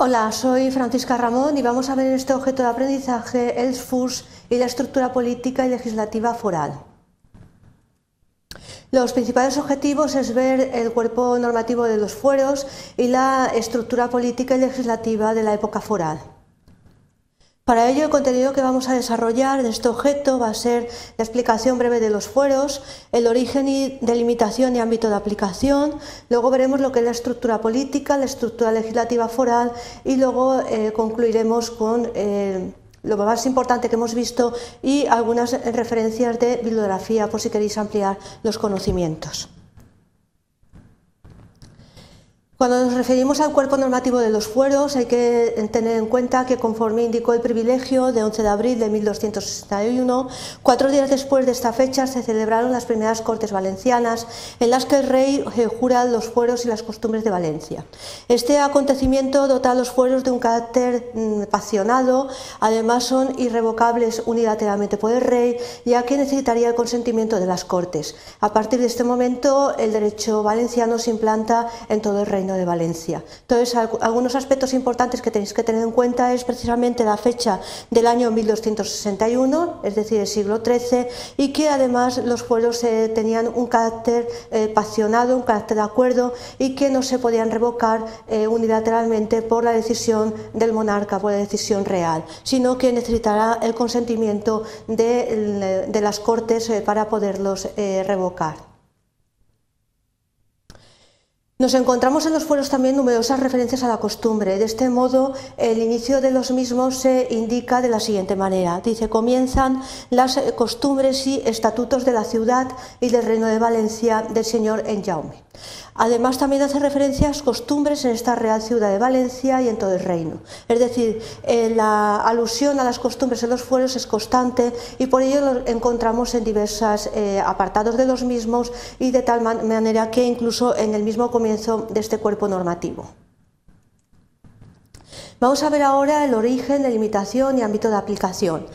Hola, soy Francisca Ramón y vamos a ver este objeto de aprendizaje el SFUS y la estructura política y legislativa foral. Los principales objetivos es ver el cuerpo normativo de los fueros y la estructura política y legislativa de la época foral. Para ello, el contenido que vamos a desarrollar de este objeto va a ser la explicación breve de los fueros, el origen y delimitación y ámbito de aplicación, luego veremos lo que es la estructura política, la estructura legislativa foral y luego eh, concluiremos con eh, lo más importante que hemos visto y algunas referencias de bibliografía por si queréis ampliar los conocimientos. Cuando nos referimos al cuerpo normativo de los fueros, hay que tener en cuenta que, conforme indicó el privilegio de 11 de abril de 1261, cuatro días después de esta fecha se celebraron las primeras Cortes Valencianas, en las que el rey eh, jura los fueros y las costumbres de Valencia. Este acontecimiento dota a los fueros de un carácter mm, pasionado, además son irrevocables unilateralmente por el rey, ya que necesitaría el consentimiento de las Cortes. A partir de este momento, el derecho valenciano se implanta en todo el reino de Valencia. Entonces, algunos aspectos importantes que tenéis que tener en cuenta es precisamente la fecha del año 1261, es decir, el siglo XIII, y que además los pueblos eh, tenían un carácter eh, pasionado, un carácter de acuerdo, y que no se podían revocar eh, unilateralmente por la decisión del monarca, por la decisión real, sino que necesitará el consentimiento de, de las Cortes para poderlos revocar. Nos encontramos en los fueros también numerosas referencias a la costumbre. De este modo, el inicio de los mismos se indica de la siguiente manera. Dice, comienzan las costumbres y estatutos de la ciudad y del reino de Valencia del señor Enjaume. Además, también hace referencias costumbres en esta Real Ciudad de Valencia y en todo el reino. Es decir, eh, la alusión a las costumbres en los fueros es constante y por ello lo encontramos en diversos eh, apartados de los mismos y de tal manera que incluso en el mismo comienzo de este cuerpo normativo. Vamos a ver ahora el origen, delimitación y ámbito de aplicación.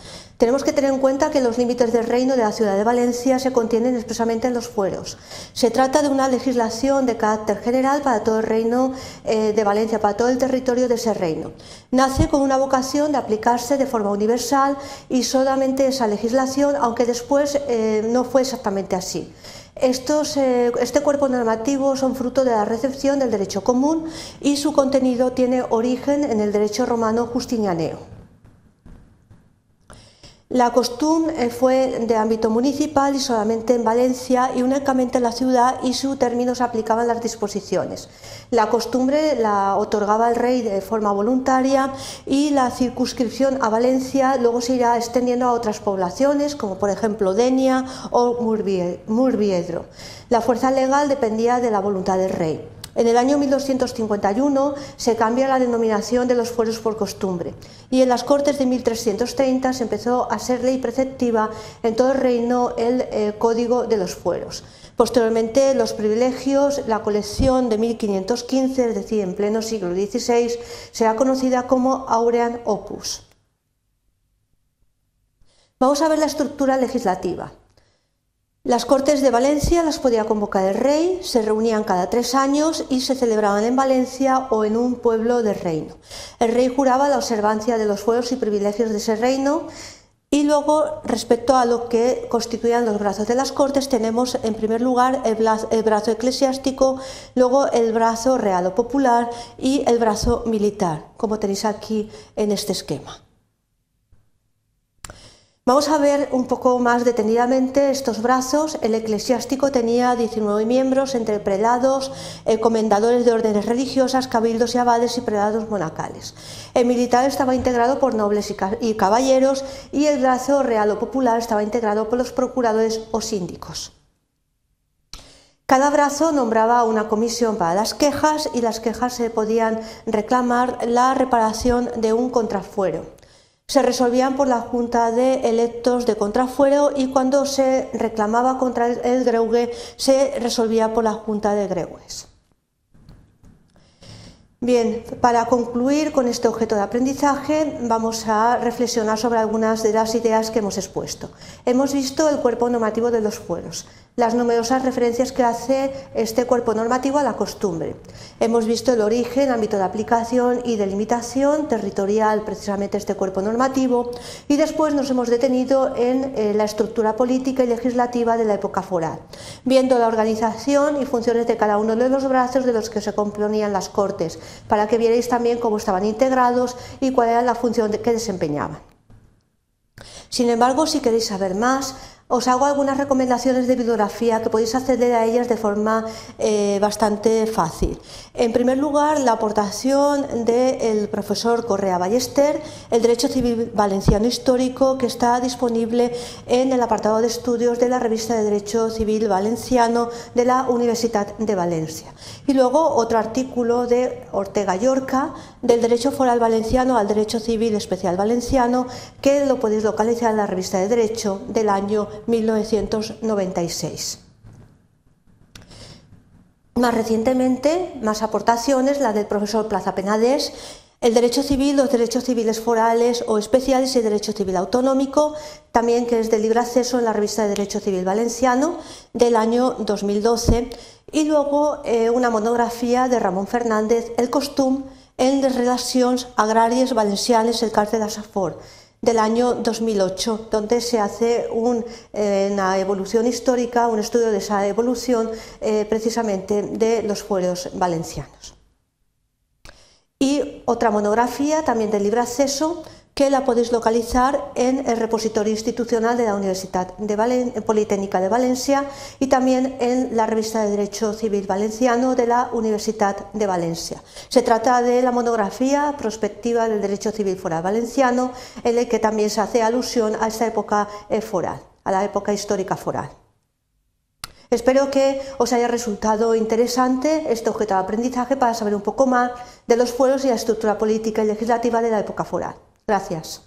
Tenemos que tener en cuenta que los límites del reino de la ciudad de Valencia se contienen expresamente en los fueros. Se trata de una legislación de carácter general para todo el reino eh, de Valencia, para todo el territorio de ese reino. Nace con una vocación de aplicarse de forma universal y solamente esa legislación, aunque después eh, no fue exactamente así. Eh, este cuerpo normativo son fruto de la recepción del derecho común y su contenido tiene origen en el derecho romano justinianeo. La costumbre fue de ámbito municipal y solamente en Valencia y únicamente en la ciudad y su término se aplicaban las disposiciones. La costumbre la otorgaba el rey de forma voluntaria y la circunscripción a Valencia luego se irá extendiendo a otras poblaciones como por ejemplo Denia o Murviedro. La fuerza legal dependía de la voluntad del rey. En el año 1251 se cambia la denominación de los fueros por costumbre y en las Cortes de 1330 se empezó a ser ley preceptiva en todo el reino el eh, Código de los Fueros. Posteriormente, los privilegios, la colección de 1515, es decir, en pleno siglo XVI, será conocida como Aurean Opus. Vamos a ver la estructura legislativa. Las Cortes de Valencia las podía convocar el rey, se reunían cada tres años y se celebraban en Valencia o en un pueblo del reino. El rey juraba la observancia de los fueros y privilegios de ese reino y luego, respecto a lo que constituían los brazos de las Cortes, tenemos en primer lugar el brazo, eclesiástico, luego el brazo real o popular y el brazo militar, como tenéis aquí en este esquema. Vamos a ver un poco más detenidamente estos brazos. El eclesiástico tenía 19 miembros entre prelados, eh, comendadores de órdenes religiosas, cabildos y abades y prelados monacales. El militar estaba integrado por nobles y caballeros y el brazo real o popular estaba integrado por los procuradores o síndicos. Cada brazo nombraba una comisión para las quejas y las quejas se podían reclamar la reparación de un contrafuero se resolvían por la Junta de Electos de Contrafuero y cuando se reclamaba contra el greugue se resolvía por la Junta de Greues. Bien, para concluir con este objeto de aprendizaje vamos a reflexionar sobre algunas de las ideas que hemos expuesto. Hemos visto el cuerpo normativo de los fueros, las numerosas referencias que hace este cuerpo normativo a la costumbre. Hemos visto el origen, ámbito de aplicación y delimitación territorial, precisamente este cuerpo normativo, y después nos hemos detenido en eh, la estructura política y legislativa de la época foral, viendo la organización y funciones de cada uno de los brazos de los que se componían las Cortes, para que vierais también cómo estaban integrados y cuál era la función que desempeñaban. Sin embargo, si queréis saber más, os hago algunas recomendaciones de bibliografía que podéis acceder a ellas de forma eh, bastante fácil. En primer lugar, la aportación del profesor Correa Ballester, el Derecho Civil Valenciano Histórico, que está disponible en el apartado de estudios de la revista de Derecho Civil Valenciano de la Universidad de Valencia. Y luego otro artículo de Ortega Yorca, del Derecho Foral Valenciano al Derecho Civil Especial Valenciano, que lo podéis localizar en la revista de Derecho del año 1996. Más recientemente, más aportaciones, la del profesor Plaza Penades, el derecho civil, los derechos civiles forales o especiales y el derecho civil autonómico, también que es de libre acceso en la revista de Derecho Civil Valenciano del año 2012, y luego eh, una monografía de Ramón Fernández, El costum en las relaciones agrarias valencianas, el cárcel de Safor, del año 2008, donde se hace eh, una evolución histórica, un estudio de esa evolución eh, precisamente de los fueros valencianos. Y otra monografía también de libre acceso que la podéis localizar en el repositorio institucional de la Universidad Politécnica de Valencia y también en la revista de Derecho Civil Valenciano de la Universidad de Valencia. Se trata de la monografía prospectiva del Derecho Civil Foral Valenciano, en el que también se hace alusión a esta época eh, foral, a la época histórica foral. Espero que os haya resultado interesante este objeto de aprendizaje para saber un poco más de los fueros y la estructura política y legislativa de la época foral. Gracias.